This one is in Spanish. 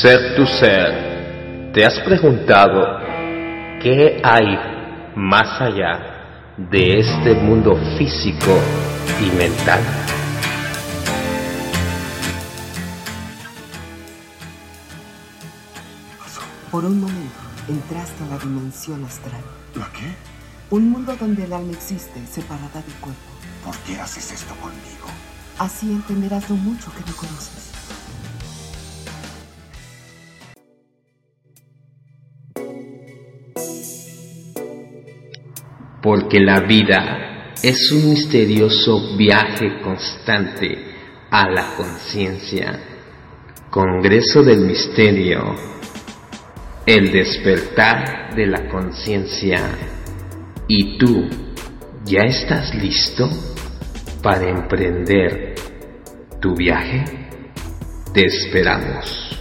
Ser tu ser, ¿te has preguntado qué hay más allá de este mundo físico y mental? Por un momento entraste a la dimensión astral. ¿La qué? Un mundo donde el alma existe separada del cuerpo. ¿Por qué haces esto conmigo? Así entenderás lo mucho que me conoces. Porque la vida es un misterioso viaje constante a la conciencia. Congreso del Misterio. El despertar de la conciencia. ¿Y tú ya estás listo para emprender tu viaje? Te esperamos.